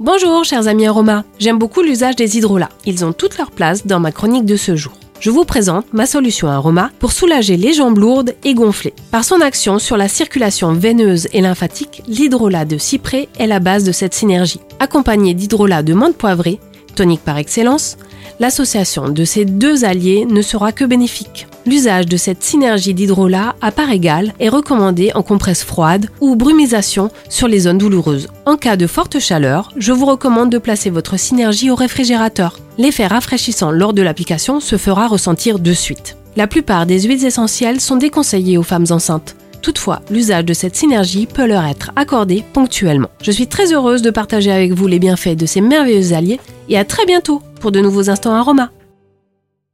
Bonjour chers amis aromas, j'aime beaucoup l'usage des hydrolats. Ils ont toute leur place dans ma chronique de ce jour. Je vous présente ma solution aroma pour soulager les jambes lourdes et gonflées. Par son action sur la circulation veineuse et lymphatique, l'hydrolat de cyprès est la base de cette synergie. Accompagné d'hydrolat de menthe poivrée, tonique par excellence, l'association de ces deux alliés ne sera que bénéfique. L'usage de cette synergie d'hydrolat à part égale est recommandé en compresse froide ou brumisation sur les zones douloureuses. En cas de forte chaleur, je vous recommande de placer votre synergie au réfrigérateur. L'effet rafraîchissant lors de l'application se fera ressentir de suite. La plupart des huiles essentielles sont déconseillées aux femmes enceintes. Toutefois, l'usage de cette synergie peut leur être accordé ponctuellement. Je suis très heureuse de partager avec vous les bienfaits de ces merveilleux alliés et à très bientôt pour de nouveaux instants aromas.